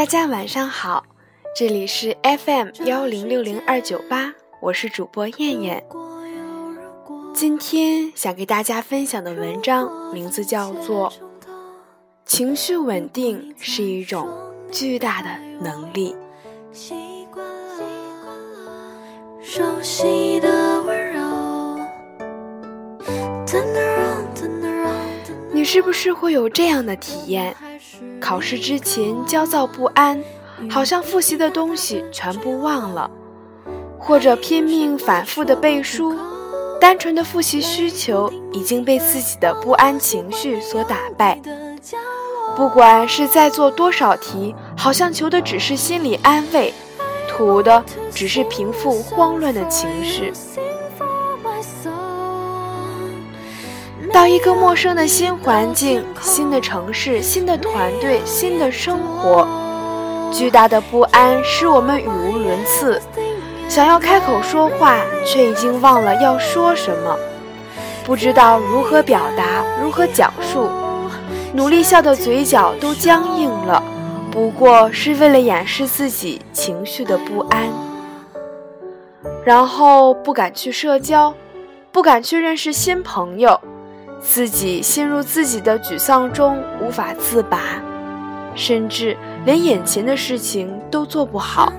大家晚上好，这里是 FM 幺零六零二九八，我是主播燕燕。今天想给大家分享的文章名字叫做《情绪稳定是一种巨大的能力》。熟悉的温柔是不是会有这样的体验？考试之前焦躁不安，好像复习的东西全部忘了，或者拼命反复的背书，单纯的复习需求已经被自己的不安情绪所打败。不管是在做多少题，好像求的只是心理安慰，图的只是平复慌乱的情绪。到一个陌生的新环境、新的城市、新的团队、新的生活，巨大的不安使我们语无伦次，想要开口说话，却已经忘了要说什么，不知道如何表达、如何讲述，努力笑的嘴角都僵硬了，不过是为了掩饰自己情绪的不安，然后不敢去社交，不敢去认识新朋友。自己陷入自己的沮丧中无法自拔，甚至连眼前的事情都做不好。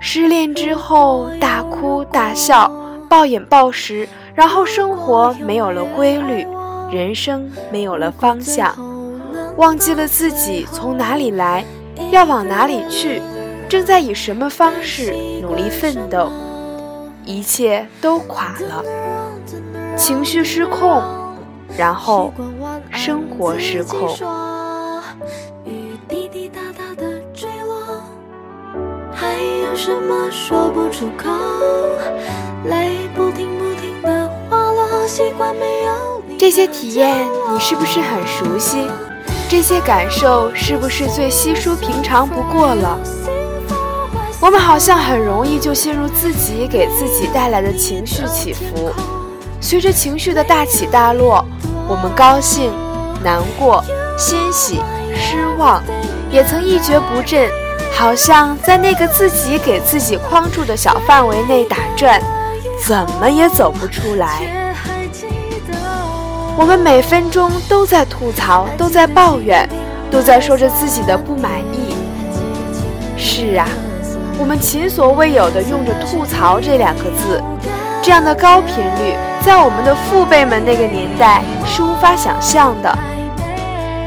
失恋之后大哭大笑，暴饮暴食，然后生活没有了规律，人生没有了方向，忘记了自己从哪里来，要往哪里去，正在以什么方式努力奋斗，一切都垮了。情绪失控，然后生活失控。这些体验你是不是很熟悉？这些感受是不是最稀疏平常不过了？我们好像很容易就陷入自己给自己带来的情绪起伏。随着情绪的大起大落，我们高兴、难过、欣喜、失望，也曾一蹶不振，好像在那个自己给自己框住的小范围内打转，怎么也走不出来。我们每分钟都在吐槽，都在抱怨，都在说着自己的不满意。是啊，我们前所未有的用着“吐槽”这两个字，这样的高频率。在我们的父辈们那个年代是无法想象的，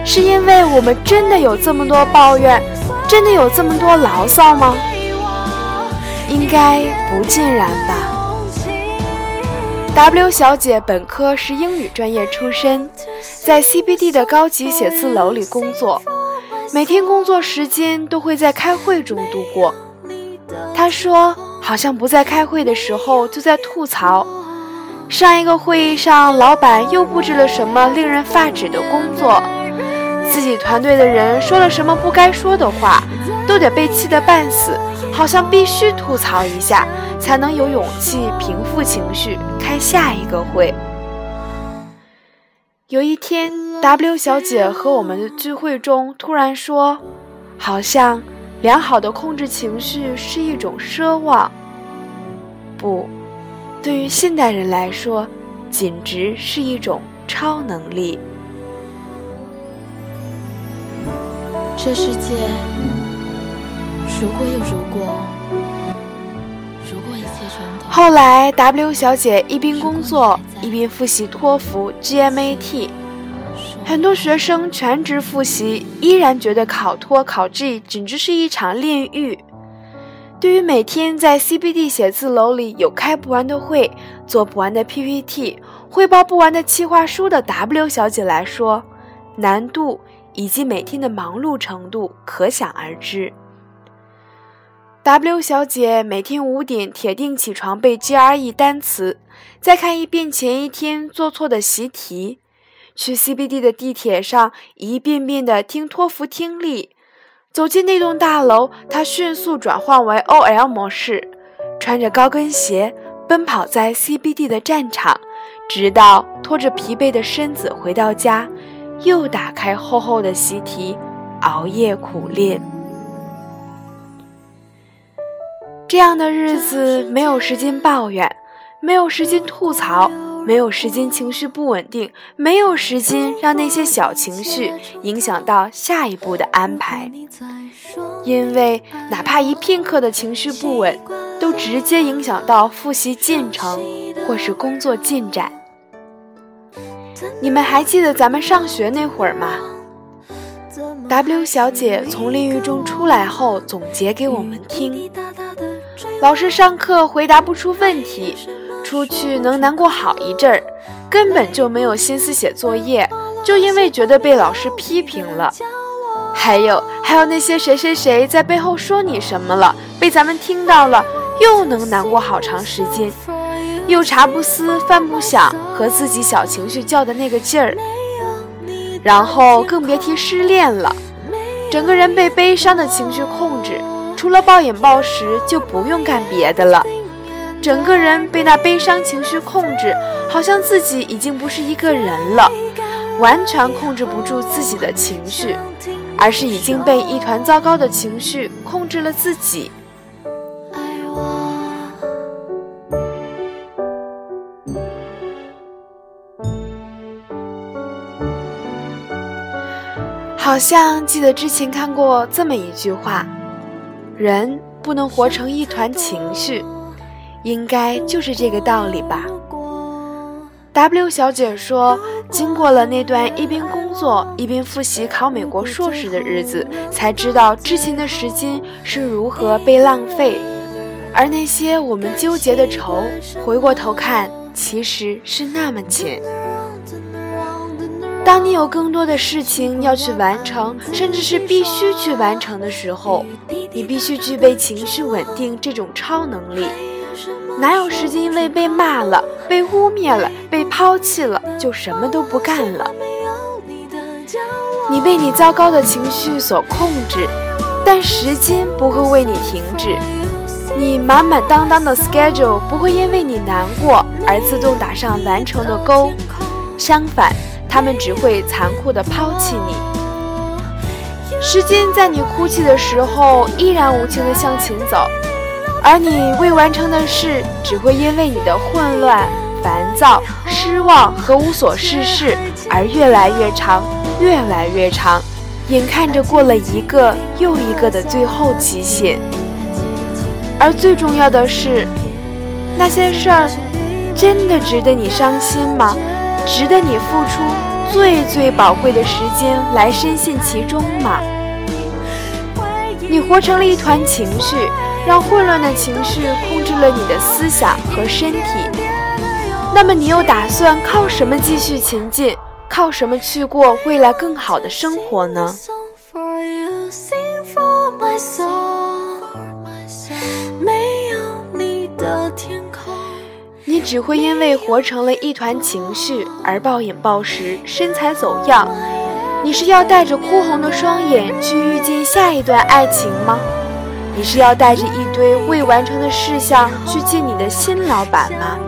是因为我们真的有这么多抱怨，真的有这么多牢骚吗？应该不尽然吧。W 小姐本科是英语专业出身，在 CBD 的高级写字楼里工作，每天工作时间都会在开会中度过。她说，好像不在开会的时候就在吐槽。上一个会议上，老板又布置了什么令人发指的工作？自己团队的人说了什么不该说的话，都得被气得半死，好像必须吐槽一下，才能有勇气平复情绪，开下一个会。有一天，W 小姐和我们的聚会中突然说：“好像良好的控制情绪是一种奢望。”不。对于现代人来说，简直是一种超能力。这世界，如果有如果，如果一切全都……后来，W 小姐一边工作一边复习托福、GMAT，很多学生全职复习，依然觉得考托、考 G 简直是一场炼狱。对于每天在 CBD 写字楼里有开不完的会、做不完的 PPT、汇报不完的企划书的 W 小姐来说，难度以及每天的忙碌程度可想而知。W 小姐每天五点铁定起床背 GRE 单词，再看一遍前一天做错的习题，去 CBD 的地铁上一遍遍的听托福听力。走进那栋大楼，他迅速转换为 OL 模式，穿着高跟鞋奔跑在 CBD 的战场，直到拖着疲惫的身子回到家，又打开厚厚的习题，熬夜苦练。这样的日子没有时间抱怨，没有时间吐槽，没有时间情绪不稳定，没有时间让那些小情绪影响到下一步的安排。因为哪怕一片刻的情绪不稳，都直接影响到复习进程或是工作进展。你们还记得咱们上学那会儿吗？W 小姐从炼狱中出来后总结给我们听。老师上课回答不出问题，出去能难过好一阵儿，根本就没有心思写作业，就因为觉得被老师批评了。还有还有那些谁谁谁在背后说你什么了，被咱们听到了，又能难过好长时间，又茶不思饭不想，和自己小情绪较的那个劲儿。然后更别提失恋了，整个人被悲伤的情绪控制。除了暴饮暴食，就不用干别的了。整个人被那悲伤情绪控制，好像自己已经不是一个人了，完全控制不住自己的情绪，而是已经被一团糟糕的情绪控制了自己。好像记得之前看过这么一句话。人不能活成一团情绪，应该就是这个道理吧。W 小姐说，经过了那段一边工作一边复习考美国硕士的日子，才知道之前的时间是如何被浪费，而那些我们纠结的愁，回过头看，其实是那么浅。当你有更多的事情要去完成，甚至是必须去完成的时候，你必须具备情绪稳定这种超能力。哪有时间因为被骂了、被污蔑了、被抛弃了就什么都不干了？你被你糟糕的情绪所控制，但时间不会为你停止。你满满当当的 schedule 不会因为你难过而自动打上完成的勾，相反。他们只会残酷地抛弃你。时间在你哭泣的时候依然无情地向前走，而你未完成的事只会因为你的混乱、烦躁、失望和无所事事而越来越长，越来越长，眼看着过了一个又一个的最后期限。而最重要的是，那些事儿真的值得你伤心吗？值得你付出最最宝贵的时间来深陷其中吗？你活成了一团情绪，让混乱的情绪控制了你的思想和身体。那么你又打算靠什么继续前进？靠什么去过未来更好的生活呢？你只会因为活成了一团情绪而暴饮暴食、身材走样。你是要带着哭红的双眼去遇见下一段爱情吗？你是要带着一堆未完成的事项去见你的新老板吗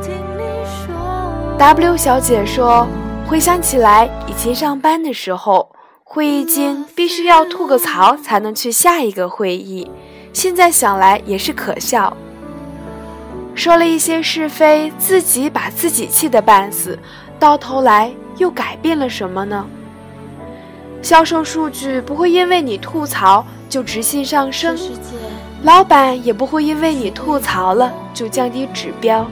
？W 小姐说，回想起来，以前上班的时候，会议间必须要吐个槽才能去下一个会议，现在想来也是可笑。说了一些是非，自己把自己气得半死，到头来又改变了什么呢？销售数据不会因为你吐槽就直线上升，老板也不会因为你吐槽了就降低指标。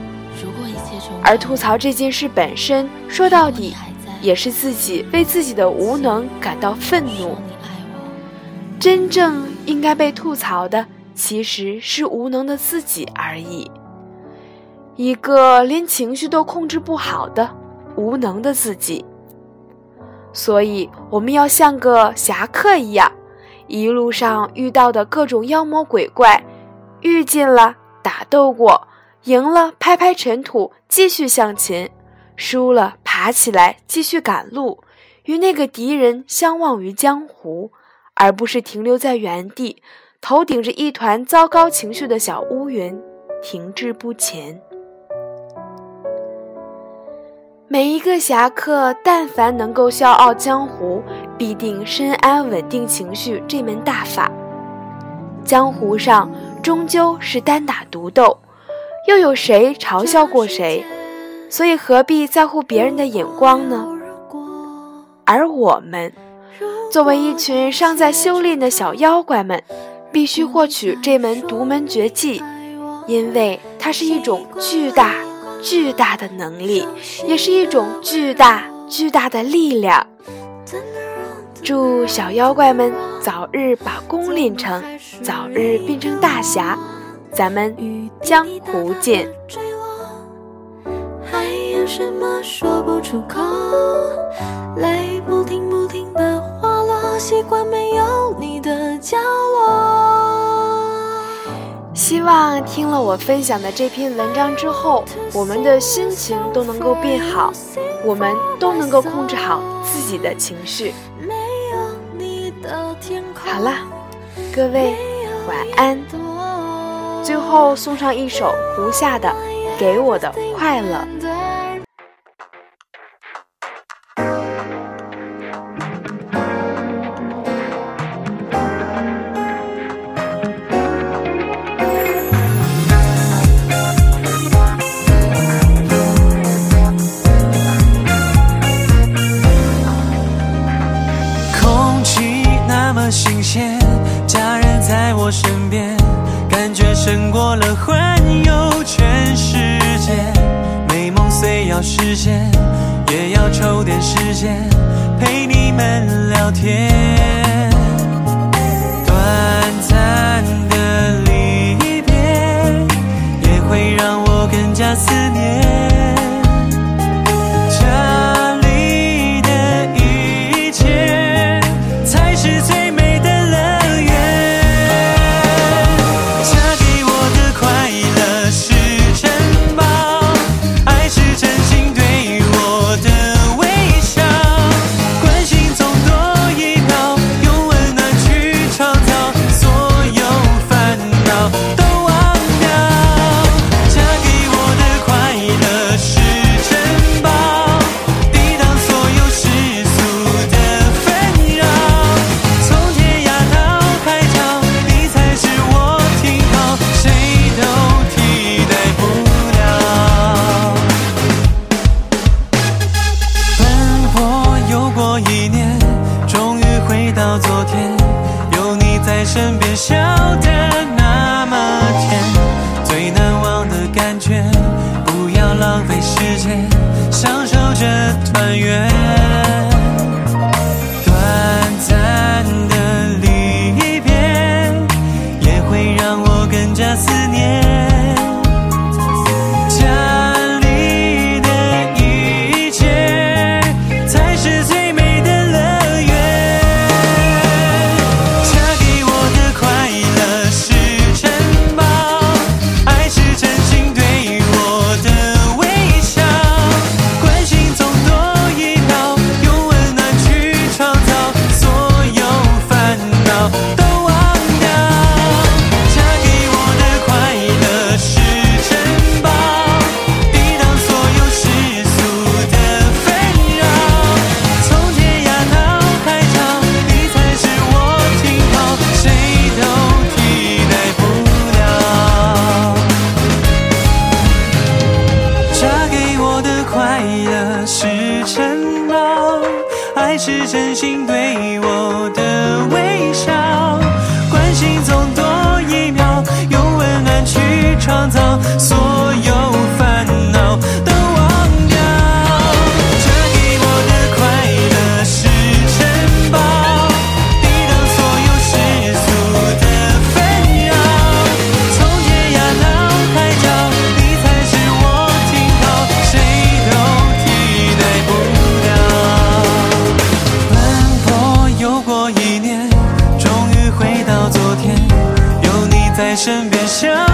而吐槽这件事本身，说到底也是自己为自己的无能感到愤怒。真正应该被吐槽的，其实是无能的自己而已。一个连情绪都控制不好的无能的自己，所以我们要像个侠客一样，一路上遇到的各种妖魔鬼怪，遇见了打斗过，赢了拍拍尘土继续向前，输了爬起来继续赶路，与那个敌人相忘于江湖，而不是停留在原地，头顶着一团糟糕情绪的小乌云，停滞不前。每一个侠客，但凡能够笑傲江湖，必定深谙稳定情绪这门大法。江湖上终究是单打独斗，又有谁嘲笑过谁？所以何必在乎别人的眼光呢？而我们，作为一群尚在修炼的小妖怪们，必须获取这门独门绝技，因为它是一种巨大。巨大的能力，也是一种巨大巨大的力量。祝小妖怪们早日把功练成，早日变成大侠。咱们江湖见。还有什么说不出口？泪不停不停的滑落，习惯没有你的角落。希望听了我分享的这篇文章之后，我们的心情都能够变好，我们都能够控制好自己的情绪。好了，各位晚安。最后送上一首胡夏的《给我的快乐》。身边感觉胜过了环游全世界。美梦虽要实现也要抽点时间陪你们聊天。思念家里的一切，才是最美的乐园。他给我的快乐是城堡，爱是真心对我的微笑。关心总多一秒，用温暖去创造所有烦恼。创造所有烦恼都忘掉，这给我的快乐是城堡，抵挡所有世俗的纷扰，从天涯到海角，你才是我停靠，谁都替代不了。奔波又过一年，终于回到昨天，有你在身边，笑。